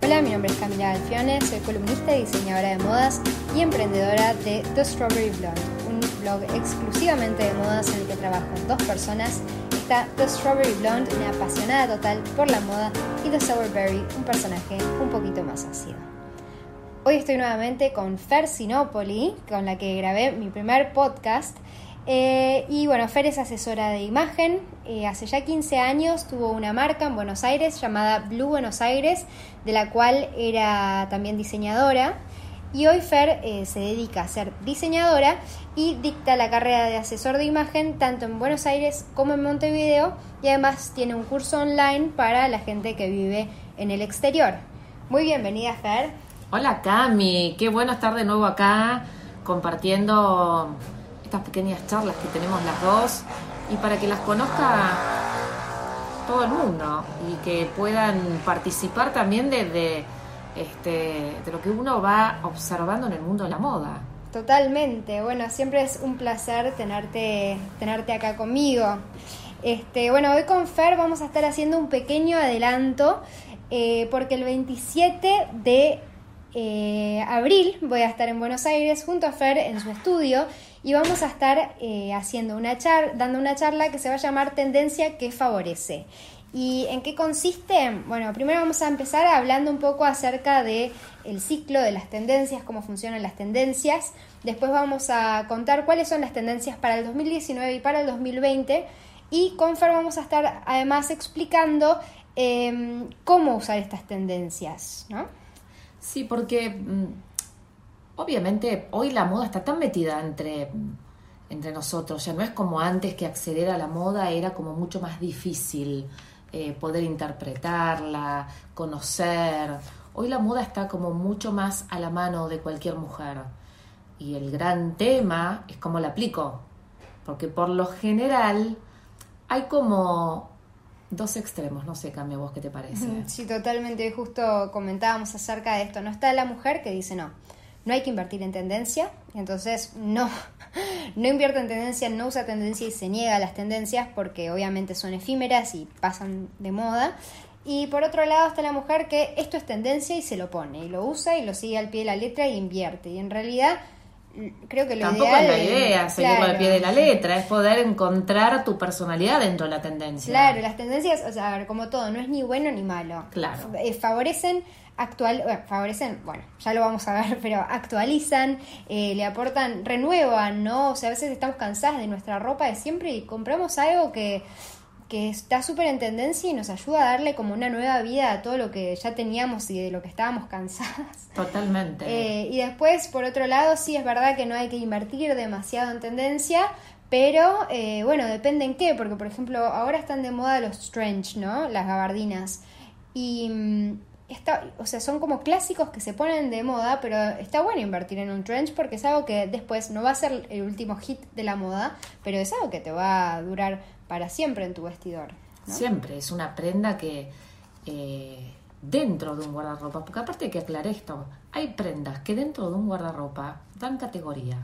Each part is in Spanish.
Hola, mi nombre es Camila Alfione, soy columnista y diseñadora de modas y emprendedora de The Strawberry Blonde, un blog exclusivamente de modas en el que trabajan dos personas. Está The Strawberry Blonde, una apasionada total por la moda, y The Sourberry, un personaje un poquito más ácido. Hoy estoy nuevamente con Fer Sinopoli, con la que grabé mi primer podcast. Eh, y bueno, Fer es asesora de imagen. Eh, hace ya 15 años tuvo una marca en Buenos Aires llamada Blue Buenos Aires, de la cual era también diseñadora. Y hoy Fer eh, se dedica a ser diseñadora y dicta la carrera de asesor de imagen tanto en Buenos Aires como en Montevideo y además tiene un curso online para la gente que vive en el exterior. Muy bienvenida Fer. Hola Cami, qué bueno estar de nuevo acá compartiendo estas pequeñas charlas que tenemos las dos y para que las conozca todo el mundo y que puedan participar también de, este, de lo que uno va observando en el mundo de la moda. Totalmente, bueno, siempre es un placer tenerte, tenerte acá conmigo. Este, bueno, hoy con Fer vamos a estar haciendo un pequeño adelanto eh, porque el 27 de eh, abril voy a estar en Buenos Aires junto a Fer en su estudio y vamos a estar eh, haciendo una dando una charla que se va a llamar Tendencia que favorece. ¿Y en qué consiste? Bueno, primero vamos a empezar hablando un poco acerca de el ciclo de las tendencias, cómo funcionan las tendencias. Después vamos a contar cuáles son las tendencias para el 2019 y para el 2020. Y con Fer vamos a estar además explicando em, cómo usar estas tendencias, ¿no? Sí, porque mm, obviamente hoy la moda está tan metida entre, entre nosotros, ya no es como antes que acceder a la moda era como mucho más difícil eh, poder interpretarla, conocer. Hoy la moda está como mucho más a la mano de cualquier mujer. Y el gran tema es cómo la aplico. Porque por lo general hay como dos extremos, no sé, cambia vos qué te parece. Sí, totalmente, justo comentábamos acerca de esto, no está la mujer que dice no, no hay que invertir en tendencia, entonces no, no invierte en tendencia, no usa tendencia y se niega a las tendencias porque obviamente son efímeras y pasan de moda. Y por otro lado está la mujer que esto es tendencia y se lo pone y lo usa y lo sigue al pie de la letra y invierte. Y en realidad creo que lo Tampoco es la idea seguirlo al pie de la letra, es poder encontrar tu personalidad dentro de la tendencia. Claro, las tendencias, o sea, a ver, como todo, no es ni bueno ni malo. Claro. Eh, favorecen actual, bueno, favorecen, bueno, ya lo vamos a ver, pero actualizan, eh, le aportan, renuevan, ¿no? O sea, a veces estamos cansadas de nuestra ropa de siempre y compramos algo que que está súper en tendencia y nos ayuda a darle como una nueva vida a todo lo que ya teníamos y de lo que estábamos cansadas. Totalmente. Eh, y después, por otro lado, sí es verdad que no hay que invertir demasiado en tendencia, pero eh, bueno, depende en qué, porque por ejemplo, ahora están de moda los trench, ¿no? Las gabardinas. Y mm, está, o sea, son como clásicos que se ponen de moda, pero está bueno invertir en un trench porque es algo que después no va a ser el último hit de la moda, pero es algo que te va a durar para siempre en tu vestidor. Siempre, es una prenda que eh, dentro de un guardarropa, porque aparte hay que aclarar esto, hay prendas que dentro de un guardarropa dan categoría.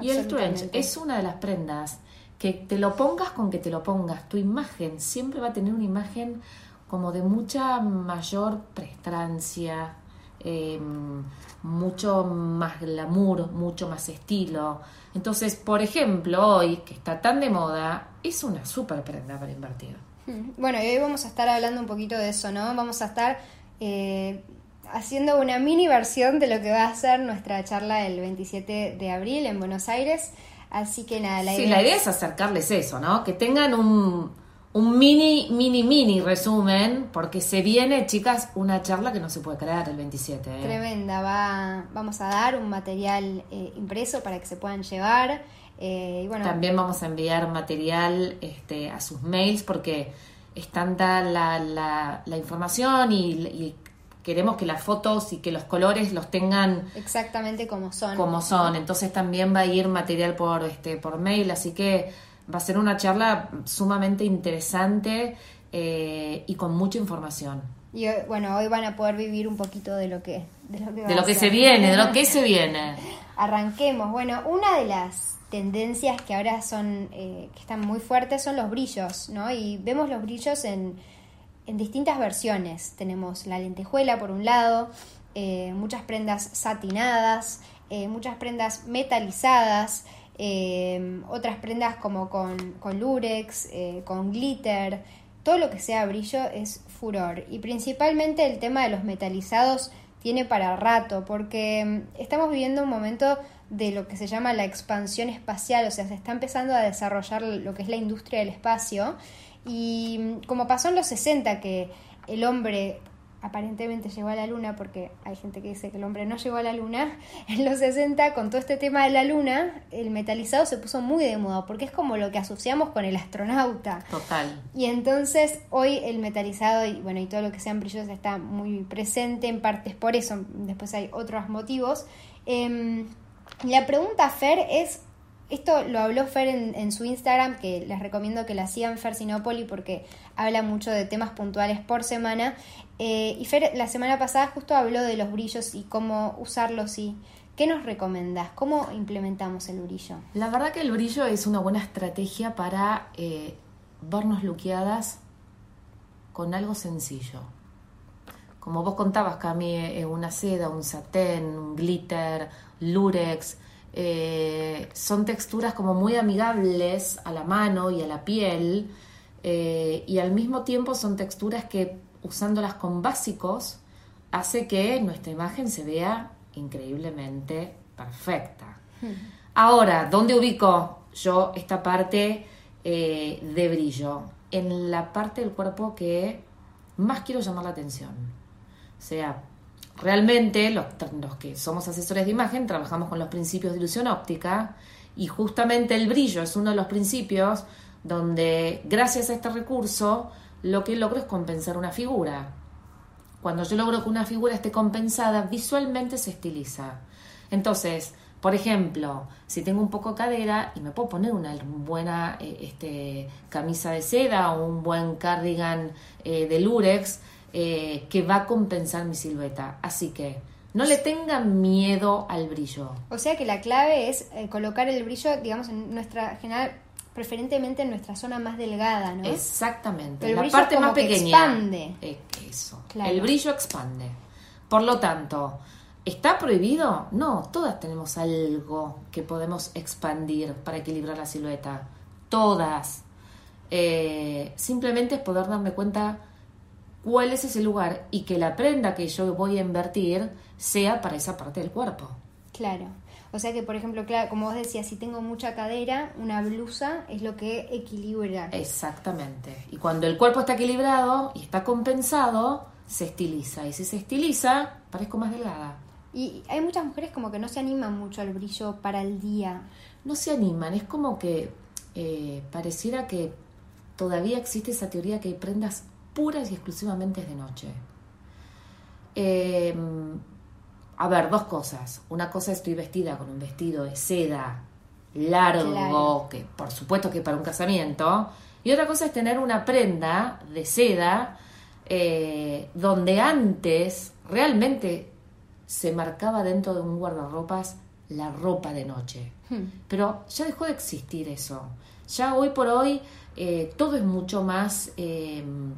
Y el trench es una de las prendas que te lo pongas con que te lo pongas, tu imagen siempre va a tener una imagen como de mucha mayor prestancia, em, mucho más glamour, mucho más estilo. Entonces, por ejemplo, hoy, que está tan de moda, es una súper prenda para invertir. Hmm. Bueno, y hoy vamos a estar hablando un poquito de eso, ¿no? Vamos a estar eh, haciendo una mini versión de lo que va a ser nuestra charla el 27 de abril en Buenos Aires. Así que nada, la idea. Sí, la idea es acercarles eso, ¿no? Que tengan un un mini, mini, mini resumen, porque se viene, chicas, una charla que no se puede crear el 27. ¿eh? Tremenda, va, vamos a dar un material eh, impreso para que se puedan llevar. Eh, y bueno, También vamos a enviar material este, a sus mails porque es tanta la, la, información y, queremos que las fotos y que los colores los tengan exactamente como son. Como son, entonces también va a ir material por, este, por mail, así que va a ser una charla sumamente interesante eh, y con mucha información. Y bueno, hoy van a poder vivir un poquito de lo que de lo que, de lo que se viene, de lo que se viene. Arranquemos. Bueno, una de las tendencias que ahora son eh, que están muy fuertes son los brillos, ¿no? Y vemos los brillos en en distintas versiones. Tenemos la lentejuela por un lado, eh, muchas prendas satinadas, eh, muchas prendas metalizadas, eh, otras prendas como con, con lurex, con glitter, todo lo que sea brillo es furor. Y principalmente el tema de los metalizados tiene para rato, porque mm, estamos viviendo un momento de lo que se llama la expansión espacial, o sea, se está empezando a desarrollar lo que es la industria del espacio. Y mm, como pasó en los 60, que el hombre aparentemente llegó a la luna, porque hay gente que dice que el hombre no llegó a la luna, en los 60 con todo este tema de la luna, el metalizado se puso muy de moda, porque es como lo que asociamos con el astronauta. Total. Y entonces hoy el metalizado y bueno, y todo lo que sean brillos está muy presente, en partes por eso, después hay otros motivos. Em, la pregunta, Fer, es esto lo habló Fer en, su Instagram, que les recomiendo que la sigan, Fer Sinopoli, porque habla mucho de temas puntuales por semana. Eh, y Fer la semana pasada justo habló de los brillos y cómo usarlos y ¿qué nos recomendás? ¿Cómo implementamos el brillo? La verdad que el brillo es una buena estrategia para eh, vernos luqueadas con algo sencillo. Como vos contabas, Cami, eh, una seda, un satén, un glitter, lurex, eh, son texturas como muy amigables a la mano y a la piel eh, y al mismo tiempo son texturas que usándolas con básicos hace que nuestra imagen se vea increíblemente perfecta. Hmm. Ahora, ¿dónde ubico yo esta parte eh, de brillo? En la parte del cuerpo que más quiero llamar la atención. O sea, Realmente los, que somos asesores de imagen trabajamos con los principios de ilusión óptica y justamente el brillo es uno de los principios donde gracias a este recurso lo que logro es compensar una figura. Cuando yo logro que una figura esté compensada, visualmente se estiliza. Entonces, por ejemplo, si tengo un poco de cadera y me puedo poner una buena eh, este, camisa de seda o un buen cardigan eh, de lurex, eh, que va a compensar mi silueta. Así que no le tengan miedo al brillo. O sea que la clave es eh, colocar el brillo, digamos, en nuestra general preferentemente en nuestra zona más delgada, ¿no? Exactamente, la parte más pequeña. expande. Eh, eso. El brillo expande. Por lo tanto, ¿está prohibido? No, todas tenemos algo que podemos expandir para equilibrar la silueta. Todas. simplemente es poder darme cuenta cuál es ese lugar y que la prenda que yo voy a invertir sea para esa parte del cuerpo. Claro. O sea que, por ejemplo, claro, como vos decías, si tengo mucha cadera, una blusa es lo que equilibra. Exactamente. Y cuando el cuerpo está equilibrado y está compensado, se estiliza. Y si se estiliza, parezco más delgada. Y hay muchas mujeres como que no se animan mucho al brillo para el día. No se animan, es como que eh, pareciera que todavía existe esa teoría que hay prendas puras y exclusivamente de noche. Em, a ver, dos cosas. Una cosa estoy vestida con un vestido de seda largo, que por supuesto que para un casamiento. Y otra cosa es tener una prenda de seda eh, donde antes realmente se marcaba dentro de un guardarropas la ropa de noche. Hmm. Pero ya dejó de existir eso. Ya hoy por hoy eh, todo es mucho más em,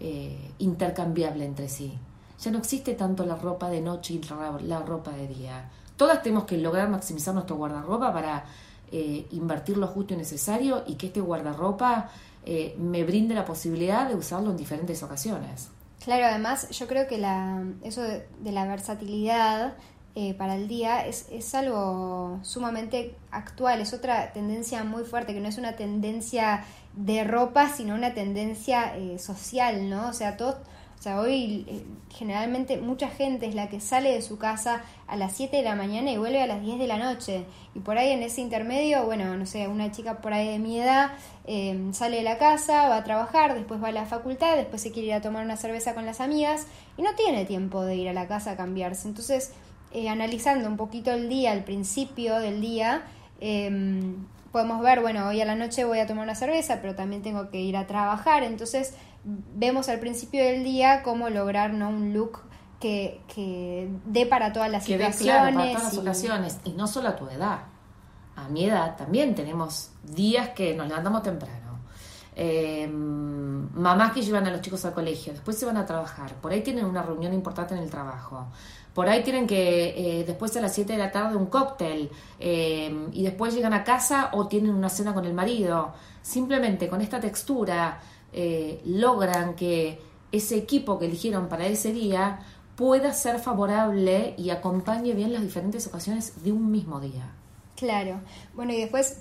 eh, intercambiable entre sí. Ya no existe tanto la ropa de noche y la ropa de día. Todas tenemos que lograr maximizar nuestro guardarropa para eh, invertir lo justo y necesario y que este guardarropa eh, me brinde la posibilidad de usarlo en diferentes ocasiones. Claro, además yo creo que la, eso de, la versatilidad para el día es, es, algo sumamente actual, es otra tendencia muy fuerte, que no es una tendencia de ropa, sino una tendencia eh, social, ¿no? O sea, todo, o sea, hoy eh, generalmente mucha gente es la que sale de su casa a las 7 de la mañana y vuelve a las 10 de la noche. Y por ahí en ese intermedio, bueno, no sé, una chica por ahí de mi edad em, sale de la casa, va a trabajar, después va a la facultad, después se quiere ir a tomar una cerveza con las amigas y no tiene tiempo de ir a la casa a cambiarse. Entonces, eh, analizando un poquito el día, al principio del día, eh, podemos ver, bueno, hoy a la noche voy a tomar una cerveza, pero también tengo que ir a trabajar, entonces vemos al principio del día cómo lograr ¿no? un look que, que dé para todas las situaciones. para todas las y... ocasiones, y no solo a tu edad. A mi edad también tenemos días que nos levantamos temprano. eh, mamás que llevan a los chicos al colegio, después se van a trabajar, por ahí tienen una reunión importante en el trabajo, por ahí tienen que eh, después a las 7 de la tarde un cóctel eh, y después llegan a casa o tienen una cena con el marido. Simplemente con esta textura logran que ese equipo que eligieron para ese día pueda ser favorable y acompañe bien las diferentes ocasiones de un mismo día. Claro. Bueno, y después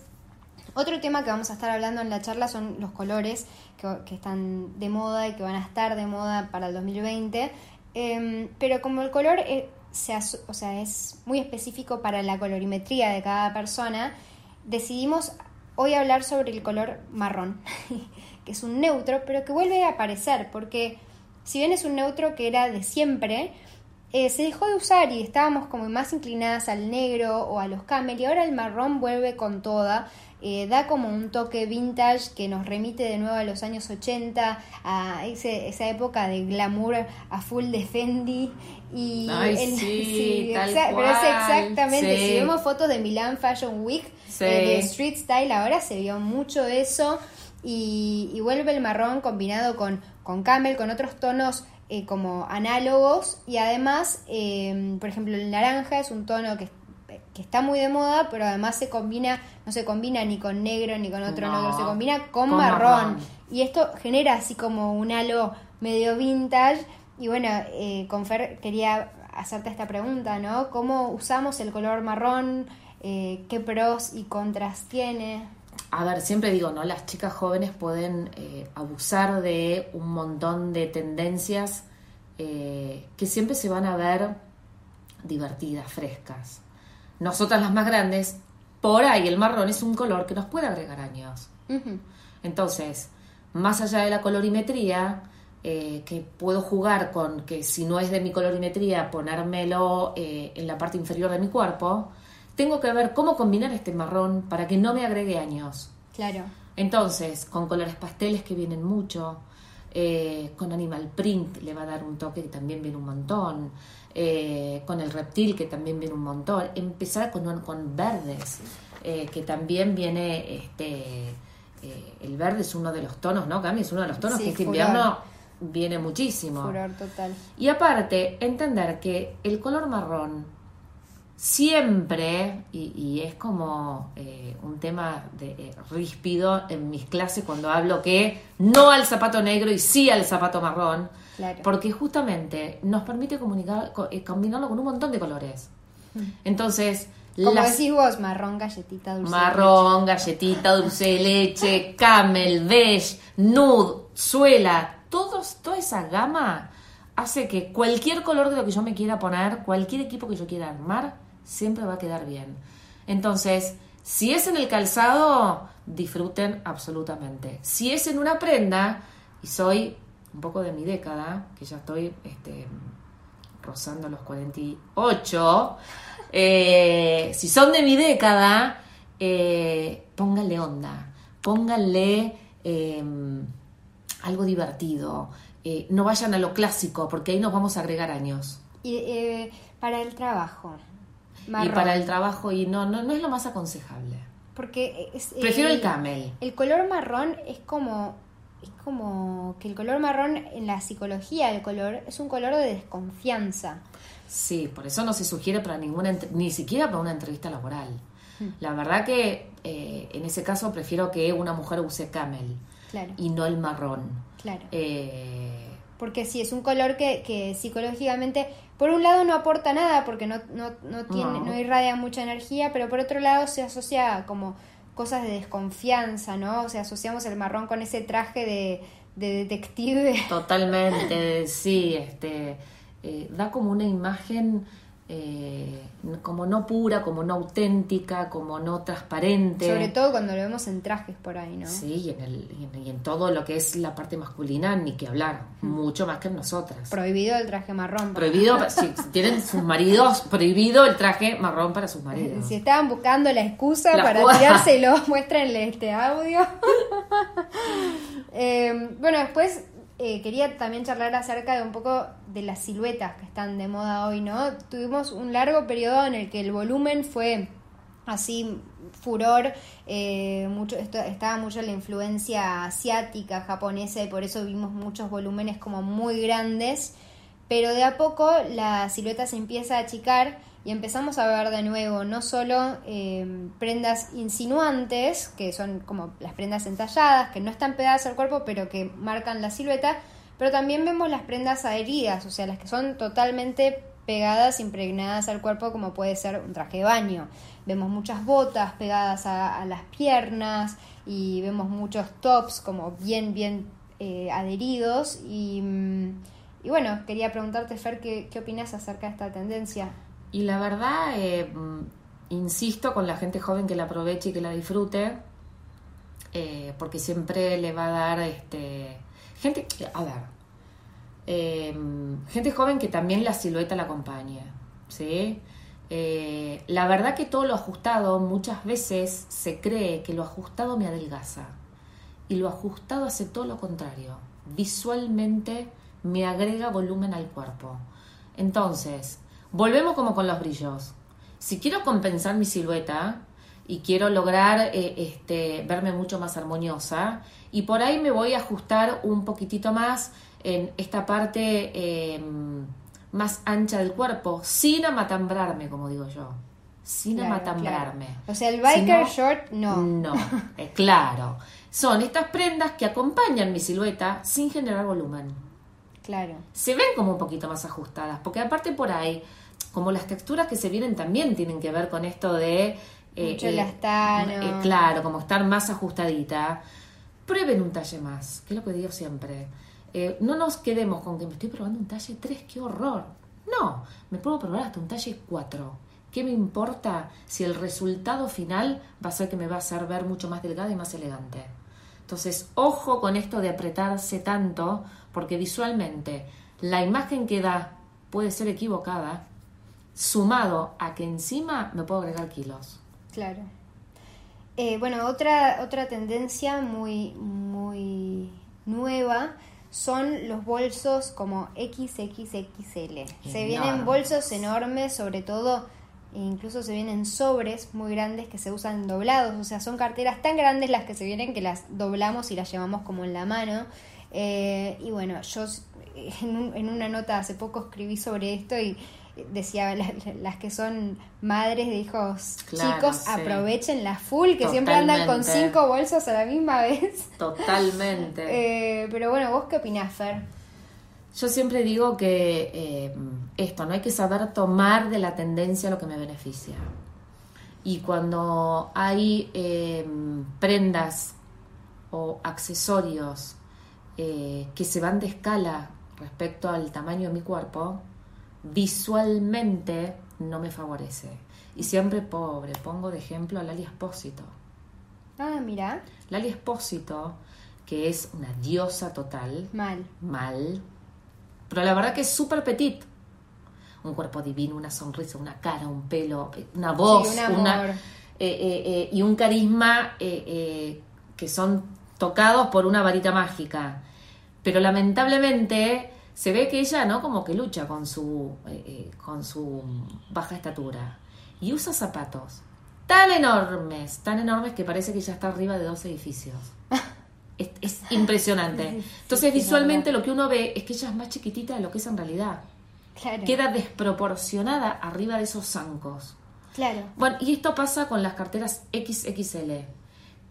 otro tema que vamos a estar hablando en la charla son los colores que, están de moda y que van a estar de moda para el 2020. Em, pero como el color eh, o sea, es muy específico para la colorimetría de cada persona, decidimos hoy hablar sobre el color marrón, que es un neutro, pero que vuelve a aparecer, porque si bien es un neutro que era de siempre, eh, se dejó de usar y estábamos como más inclinadas al negro o a los camel y ahora el marrón vuelve con toda. Eh, da como un toque vintage que nos remite de nuevo a los años 80, a esa época de glamour a full de Fendi. Y sí, pero es exactamente, si vemos fotos de Milan Fashion Week, eh, de Street Style, ahora se vio mucho eso y, y vuelve el marrón combinado con, con camel, con otros tonos eh, como análogos y además, eh, por ejemplo, el naranja es un tono que, que, está muy de moda, pero además se combina, no se combina ni con negro ni con otro negro, se combina con, marrón. Y esto genera así como un halo medio vintage. Y bueno, eh, con Fer quería hacerte esta pregunta, ¿no? ¿Cómo usamos el color marrón? Eh, ¿Qué pros y contras tiene? a ver, siempre digo, ¿no? Las chicas jóvenes pueden eh, abusar de un montón de tendencias eh, que siempre se van a ver divertidas, frescas. Nosotras las más grandes, por ahí el marrón es un color que nos puede agregar años. Entonces, más allá de la colorimetría, eh, que puedo jugar con que si no es de mi colorimetría, ponérmelo en la parte inferior de mi cuerpo, tengo que ver cómo combinar este marrón para que no me agregue años. Claro. Entonces, con colores pasteles que vienen mucho, eh, con animal print le va a dar un toque que también viene un montón, eh, con el reptil que también viene un montón, empezar con, con verdes, eh, que también viene, este, el verde es uno de los tonos, ¿no, Cami? Es uno de los tonos que este invierno viene muchísimo. Furor total. Y aparte, entender que el color marrón siempre, y, es como eh, un tema de, eh, ríspido en mis clases cuando hablo que no al zapato negro y sí al zapato marrón, porque justamente nos permite comunicar, eh, combinarlo con un montón de colores. Mm. Entonces, como decís vos, marrón, galletita, dulce Marrón, galletita, dulce de leche, camel, beige, nude, suela, todos, toda esa gama hace que cualquier color de lo que yo me quiera poner, cualquier equipo que yo quiera armar, siempre va a quedar bien. Entonces, si es en el calzado, disfruten absolutamente. Si es en una prenda, y soy un poco de mi década, que ya estoy este, rozando los 48, eh, si son de mi década, eh, pónganle onda, pónganle em, algo divertido, eh, no vayan a lo clásico, porque ahí nos vamos a agregar años. Y para el trabajo, y para el trabajo y no, no, no es lo más aconsejable. Porque prefiero el, camel. El color marrón es como es como que el color marrón en la psicología del color es un color de desconfianza. Sí, por eso no se sugiere para ninguna ni siquiera para una entrevista laboral. Hmm. La verdad que eh, en ese caso prefiero que una mujer use camel y no el marrón. Claro. Eh, porque sí, es un color que, que psicológicamente, por un lado no aporta nada porque no, no, no, tiene, no. irradia mucha energía, pero por otro lado se asocia como cosas de desconfianza, ¿no? O sea, asociamos el marrón con ese traje de, de detective. Totalmente, sí, este, eh, da como una imagen eh, como no pura, como no auténtica, como no transparente. Sobre todo cuando lo vemos en trajes por ahí, ¿no? Sí, y en, el, y en, todo lo que es la parte masculina, ni que hablar, mucho más que en nosotras. Prohibido el traje marrón. Prohibido, si tienen sus maridos, prohibido el traje marrón para sus maridos. Si estaban buscando la excusa para tirárselo, muéstrenle este audio. Eh, bueno, después eh, quería también charlar acerca de un poco de las siluetas que están de moda hoy, ¿no? Tuvimos un largo periodo en el que el volumen fue así furor, eh, mucho, esto, estaba mucho la influencia asiática, japonesa, y por eso vimos muchos volúmenes como muy grandes, pero de a poco la silueta se empieza a achicar y empezamos a ver de nuevo no solo eh, prendas insinuantes, que son como las prendas entalladas, que no están pegadas al cuerpo, pero que marcan la silueta, pero también vemos las prendas adheridas, o sea, las que son totalmente pegadas, impregnadas al cuerpo, como puede ser un traje de baño. Vemos muchas botas pegadas a, las piernas y vemos muchos tops como bien, bien eh, adheridos. Y, mm, y, bueno, quería preguntarte, Fer, ¿qué, qué opinas acerca de esta tendencia? Y la verdad, eh, mm, insisto con la gente joven que la aproveche y que la disfrute, eh, porque siempre le va a dar este gente, a ver, Em, gente joven que también la silueta la acompañe, ¿sí? Eh, la verdad que todo lo ajustado muchas veces se cree que lo ajustado me adelgaza y lo ajustado hace todo lo contrario. Visualmente me agrega volumen al cuerpo. Entonces, volvemos como con los brillos. Si quiero compensar mi silueta y quiero lograr eh, este, verme mucho más armoniosa, y por ahí me voy a ajustar un poquitito más en esta parte em, más ancha del cuerpo, sin amatambrarme, como digo yo. Sin amatambrarme. O sea, el biker short no. No, eh, claro. Son estas prendas que acompañan mi silueta sin generar volumen. Claro. Se ven como un poquito más ajustadas, porque aparte por ahí, como las texturas que se vienen también tienen que ver con esto de... Eh, Mucho eh, eh, claro, como estar más ajustadita. Prueben un talle más, que es lo que digo siempre eh, no nos quedemos con que me estoy probando un talle 3, qué horror. No, me puedo probar hasta un talle 4. ¿Qué me importa si el resultado final va a ser que me va a hacer ver mucho más delgada y más elegante? Entonces, ojo con esto de apretarse tanto, porque visualmente la imagen que da puede ser equivocada, sumado a que encima me puedo agregar kilos. Claro. Eh, bueno, otra, otra tendencia muy, muy nueva son los bolsos como XXXL. Se vienen bolsos enormes, sobre todo, e incluso se vienen sobres muy grandes que se usan doblados, o sea, son carteras tan grandes las que se vienen que las doblamos y las llevamos como en la mano. Eh, y bueno, yo en, en una nota hace poco escribí sobre esto y decía las que son madres de hijos chicos, aprovechen la full, que siempre andan con cinco bolsos a la misma vez. Totalmente. Eh, pero bueno, ¿vos qué opinás, Fer? Yo siempre digo que eh, esto, no hay que saber tomar de la tendencia lo que me beneficia. Y cuando hay eh, prendas o accesorios que se van de escala respecto al tamaño de mi cuerpo, visualmente no me favorece. Y siempre pobre, pongo de ejemplo a Lali Espósito. Ah, mira. Lali Espósito, que es una diosa total. Mal. Mal. Pero la verdad que es súper petit. Un cuerpo divino, una sonrisa, una cara, un pelo, una voz, una, eh, eh, eh, y un carisma que son tocados por una varita mágica. Pero lamentablemente se ve que ella, ¿no? Como que lucha con su, eh, eh, con su baja estatura. Y usa zapatos tan enormes, tan enormes que parece que ya está arriba de dos edificios. es, impresionante. Entonces, visualmente lo que uno ve es que ella es más chiquitita de lo que es en realidad. Queda desproporcionada arriba de esos zancos. Claro. Bueno, y esto pasa con las carteras XXL.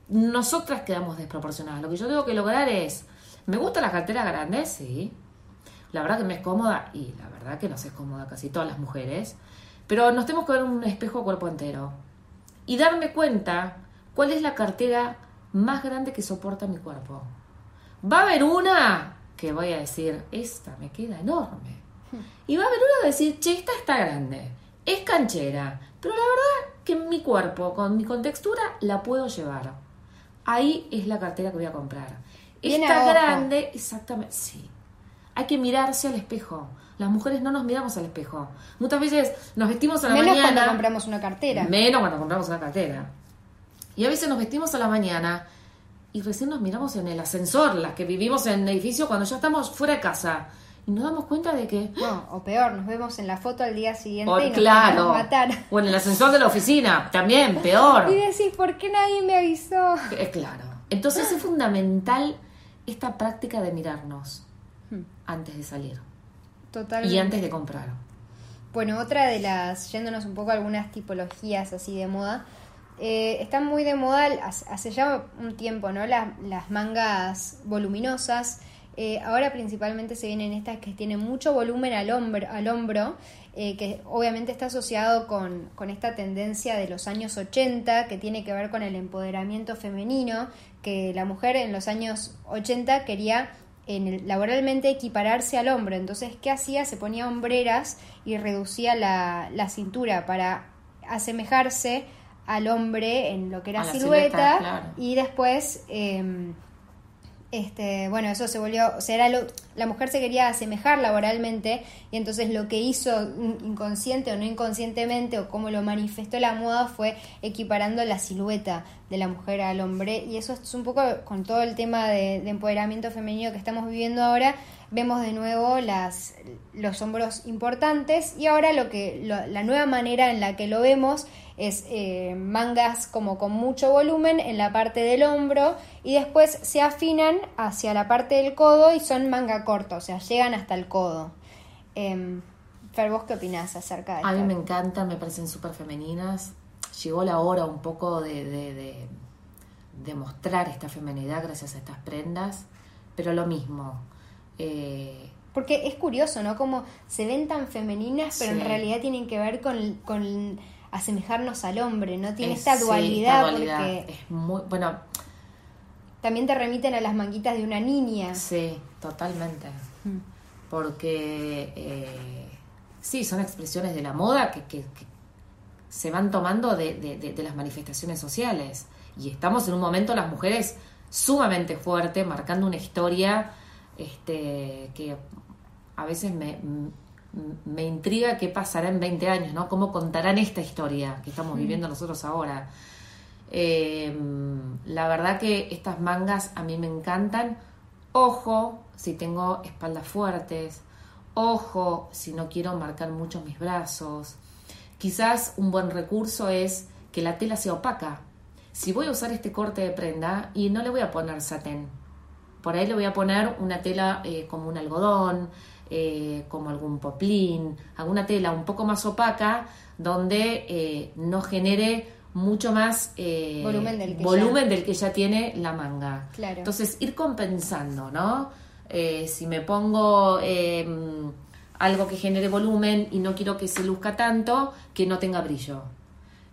Nosotras quedamos desproporcionadas. Lo que yo tengo que lograr es, ¿me gusta la cartera grande? Sí la verdad que me es cómoda y la verdad que nos es cómoda casi todas las mujeres, pero nos tenemos que ver un espejo cuerpo entero y darme cuenta cuál es la cartera más grande que soporta mi cuerpo. Va a haber una que voy a decir, esta me queda enorme. Y va a haber una que decir, che, esta está grande, es canchera, pero la verdad que mi cuerpo, con mi contextura, la puedo llevar. Ahí es la cartera que voy a comprar. Esta grande, exactamente, sí hay que mirarse al espejo. Las mujeres no nos miramos al espejo. Muchas veces nos vestimos a la mañana. Menos cuando compramos una cartera. Menos cuando compramos una cartera. Y a veces nos vestimos a la mañana y recién nos miramos en el ascensor, las que vivimos en el edificio, cuando ya estamos fuera de casa. Y nos damos cuenta de que... No, o peor, nos vemos en la foto al día siguiente o, y nos claro, matar. o en el ascensor de la oficina, también, peor. Y decís, ¿por qué nadie me avisó? Eh, claro. Entonces es fundamental esta práctica de mirarnos Hmm. antes de salir Totalmente. y antes de comprar. Bueno, otra de las, yéndonos un poco a algunas tipologías así de moda, eh, están muy de moda hace hace ya un tiempo, ¿no? Las, las mangas voluminosas. Eh, ahora principalmente se vienen estas que tienen mucho volumen al hombro, al hombro eh, que obviamente está asociado con, con esta tendencia de los años 80, que tiene que ver con el empoderamiento femenino, que la mujer en los años 80 quería en el- laboralmente equipararse al hombre. Entonces, ¿qué hacía? Se ponía hombreras y reducía la, la cintura para asemejarse al hombre en lo que era silueta, silueta, claro. y después eh, este bueno eso se volvió o sea era lo- la mujer se quería asemejar laboralmente y entonces lo que hizo in- inconsciente o no inconscientemente o cómo lo manifestó la moda fue equiparando la silueta de la mujer al hombre. Y eso es un poco con todo el tema de empoderamiento femenino que estamos viviendo ahora vemos de nuevo las los hombros importantes y ahora lo que lo- la nueva manera en la que lo vemos es eh, mangas como con mucho volumen en la parte del hombro y después se afinan hacia la parte del codo y son manga corta, o sea, llegan hasta el codo. Eh, Fer, ¿vos qué opinás acerca de A mí esto? me encantan, me parecen súper femeninas. Llegó la hora un poco de, de, de- de mostrar esta femenidad gracias a estas prendas, pero lo mismo. Eh, Porque es curioso, ¿no? Como se ven tan femeninas, pero Sí. en realidad tienen que ver con, con asemejarnos al hombre, ¿no? Tiene es- esta sí, dualidad, esta dualidad. porque Es muy, bueno, también te remiten a las manguitas de una niña. sí, totalmente. Mm. Porque eh, sí, son expresiones de la moda que, que- que se van tomando de, de- de- de las manifestaciones sociales. Y estamos en un momento, las mujeres, sumamente fuerte, marcando una historia este, que a veces me, me intriga qué pasará en 20 años, ¿no? ¿Cómo contarán esta historia que estamos viviendo nosotros ahora? Eh, la verdad que estas mangas a mí me encantan. Ojo si tengo espaldas fuertes. Ojo si no quiero marcar mucho mis brazos. Quizás un buen recurso es que la tela sea opaca. Si voy a usar este corte de prenda y no le voy a poner satén, por ahí le voy a poner una tela eh, como un algodón, eh, como algún poplín, alguna tela un poco más opaca donde eh, no genere mucho más eh, Volumen del que volumen ya- del que ya tiene la manga. Claro. Entonces, ir compensando, ¿no? Eh, si me pongo eh, algo que genere volumen y no quiero que se luzca tanto, que no tenga brillo.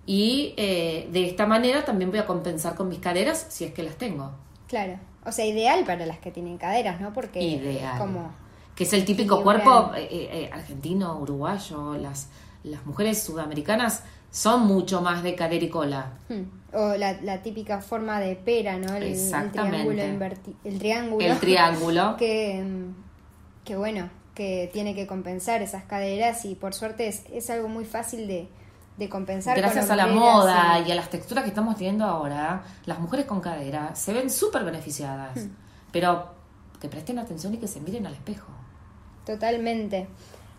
Y eh, de esta manera también voy a compensar con mis caderas si es que las tengo. Claro. O sea, ideal para las que tienen caderas, ¿no? Porque Ideal. como Que es el típico cuerpo eh, eh, argentino, uruguayo. Las, las mujeres sudamericanas son mucho más de cadera y cola. Hmm. O la, la típica forma de pera, ¿no? El, el Exactamente. triángulo inverti- el triángulo. El triángulo. que, mm, que bueno, que tiene que compensar esas caderas y por suerte es, es algo muy fácil de, de compensar. con Gracias a la moda y- y a las texturas que estamos teniendo ahora, las mujeres con cadera se ven súper beneficiadas. Hmm. Pero que presten atención y que se miren al espejo. Totalmente.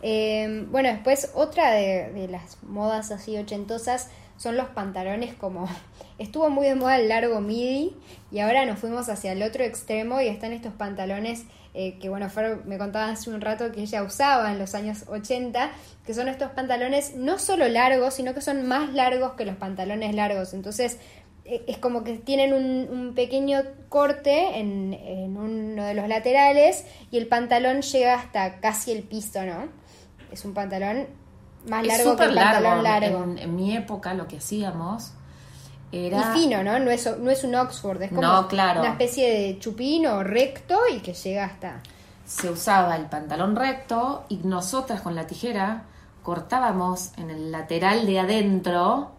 Eh, bueno, después otra de, de las modas así ochentosas son los pantalones como... Estuvo muy de moda el largo midi y ahora nos fuimos hacia el otro extremo y están estos pantalones eh, que, bueno, Fer me contaba hace un rato que ella usaba en los años 80, que son estos pantalones no solo largos, sino que son más largos que los pantalones largos. Entonces, eh, es como que tienen un, un pequeño corte en, en uno de los laterales y el pantalón llega hasta casi el piso, ¿no? Es un pantalón más largo que el pantalón largo. largo. En, en mi época lo que hacíamos era... Y fino, ¿no? No es, no es un Oxford, es como No, claro. una especie de chupín o recto y que llega hasta... se usaba el pantalón recto y nosotras con la tijera cortábamos en el lateral de adentro,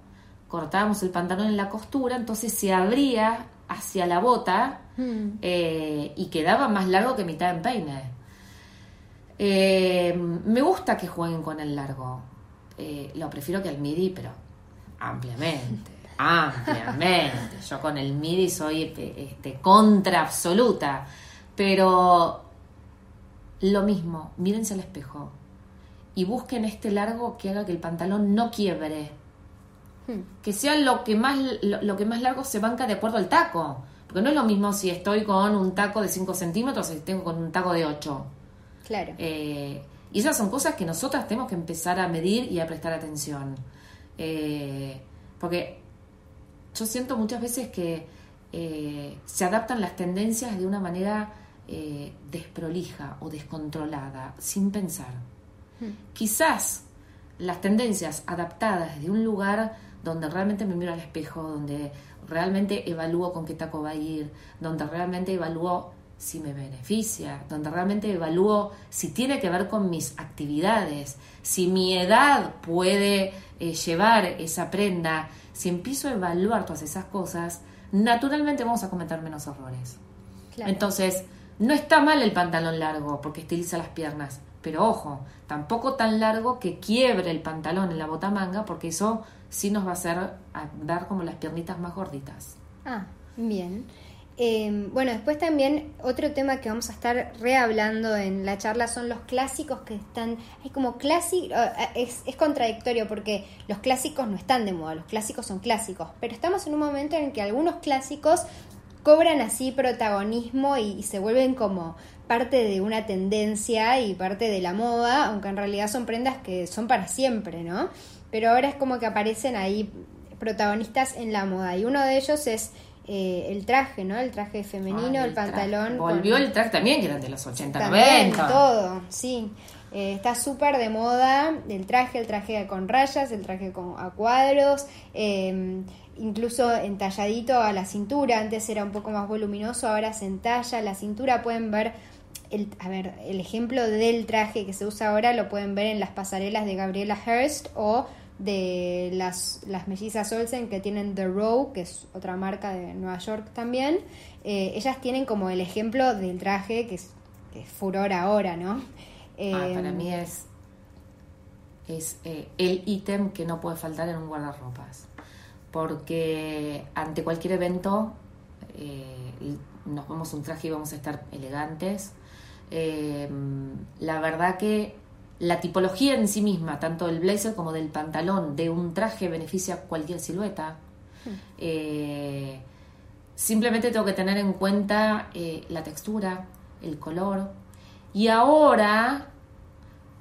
cortábamos el pantalón en la costura, entonces se abría hacia la bota Hmm. eh, y quedaba más largo que mitad en peine. Eh, me gusta que jueguen con el largo. Eh, lo prefiero que el midi, pero ampliamente, ampliamente. Yo con el midi soy este, contra absoluta. Pero Lo mismo, mírense al espejo y busquen este largo que haga que el pantalón no quiebre. Hmm. Que sea lo que, más, lo, que más largo se banca de acuerdo al taco. Porque no es lo mismo si estoy con un taco de 5 centímetros o si tengo con un taco de 8. Claro. Eh, y esas son cosas que nosotras tenemos que empezar a medir y a prestar atención. Eh, porque yo siento muchas veces que eh, se adaptan las tendencias de una manera desprolija o descontrolada, sin pensar. Quizás las tendencias adaptadas desde un lugar donde realmente me miro al espejo, donde realmente evalúo con qué taco va a ir, donde realmente evalúo si me beneficia, donde realmente evalúo si tiene que ver con mis actividades, si mi edad puede eh, llevar esa prenda, si empiezo a evaluar todas esas cosas, naturalmente vamos a cometer menos errores. Entonces, no está mal el pantalón largo porque estiliza las piernas, pero ojo, tampoco tan largo que quiebre el pantalón en la botamanga, porque eso sí nos va a hacer dar como las piernitas más gorditas. Ah, bien. Em, bueno, después también otro tema que vamos a estar rehablando en la charla son los clásicos que están, es como clásico, eh, es, contradictorio porque los clásicos no están de moda, los clásicos son clásicos, pero estamos en un momento en que algunos clásicos cobran así protagonismo y se vuelven como parte de una tendencia y parte de la moda, aunque en realidad son prendas que son para siempre, ¿no? Pero ahora es como que aparecen ahí protagonistas en la moda y uno de ellos es eh, el traje, ¿no? El traje femenino, el, pantalón. Volvió el traje también, que eran de los 80, también, 90. Todo, sí. Eh, está súper de moda el traje, el traje con rayas, el traje con, a cuadros, em, incluso entalladito a la cintura. Antes era un poco más voluminoso, ahora se entalla la cintura. Pueden ver el, a ver, el ejemplo del traje que se usa ahora lo pueden ver en las pasarelas de Gabriela Hearst o de las, las mellizas Olsen que tienen The Row, que es otra marca de Nueva York también. Eh, ellas tienen como el ejemplo del traje que es, furor ahora, ¿no? Ah, para mí em, es, es eh, el ítem que no puede faltar en un guardarropas. Porque ante cualquier evento eh, nos vemos un traje y vamos a estar elegantes eh, la verdad que la tipología en sí misma, tanto del blazer como del pantalón, de un traje beneficia cualquier silueta. Hmm. Eh, simplemente tengo que tener en cuenta eh, la textura, el color. Y ahora,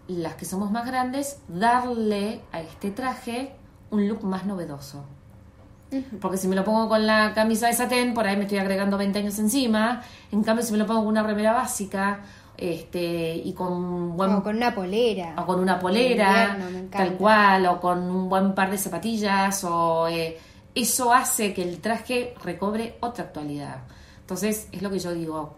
las que somos más grandes, darle a este traje un look más novedoso. Porque si me lo pongo con la camisa de satén, por ahí me estoy agregando 20 años encima. En cambio, si me lo pongo con una remera básica este y con buen, o con una polera. O con una polera tal cual o con un buen par de zapatillas o eh, eso hace que el traje recobre otra actualidad. Entonces es lo que yo digo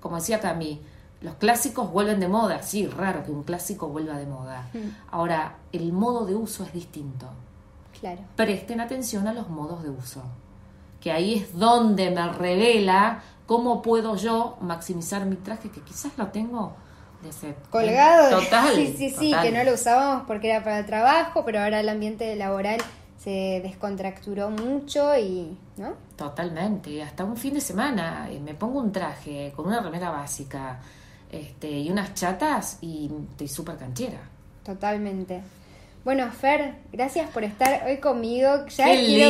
como decía Cami los clásicos vuelven de moda. Sí raro que un clásico vuelva de moda. Ahora el modo de uso es distinto. Claro. Presten atención a los modos de uso, que ahí es donde me revela cómo puedo yo maximizar mi traje, que quizás lo tengo colgado. Total. Sí, sí, sí, que no lo usábamos porque era para el trabajo, pero ahora el ambiente laboral se descontracturó mucho y, ¿no? Totalmente, hasta un fin de semana eh, me pongo un traje con una remera básica este, y unas chatas y estoy súper canchera. Totalmente. Bueno, Fer, gracias por estar hoy conmigo. Ya quiero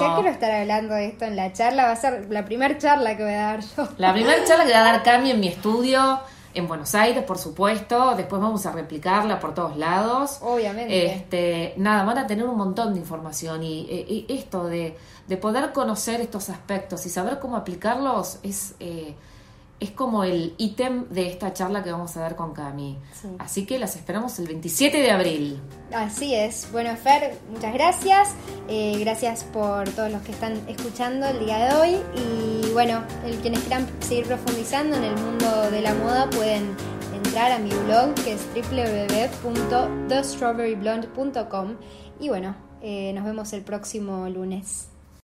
ya quiero estar hablando de esto en la charla. Va a ser la primera charla que voy a dar yo. La primera charla que voy a dar Cami en mi estudio en Buenos Aires, por supuesto. Después vamos a replicarla por todos lados. Obviamente. Este, nada, van a tener un montón de información y, eh, esto de, poder conocer estos aspectos y saber cómo aplicarlos es eh, es como el ítem de esta charla que vamos a dar con Cami. Así que las esperamos el 27 de abril. Así es. Bueno, Fer, muchas gracias. Eh, gracias por todos los que están escuchando el día de hoy. Y bueno, el, quienes quieran seguir profundizando en el mundo de la moda pueden entrar a mi blog que es www.thestrawberryblonde.com. Y bueno, eh, nos vemos el próximo lunes.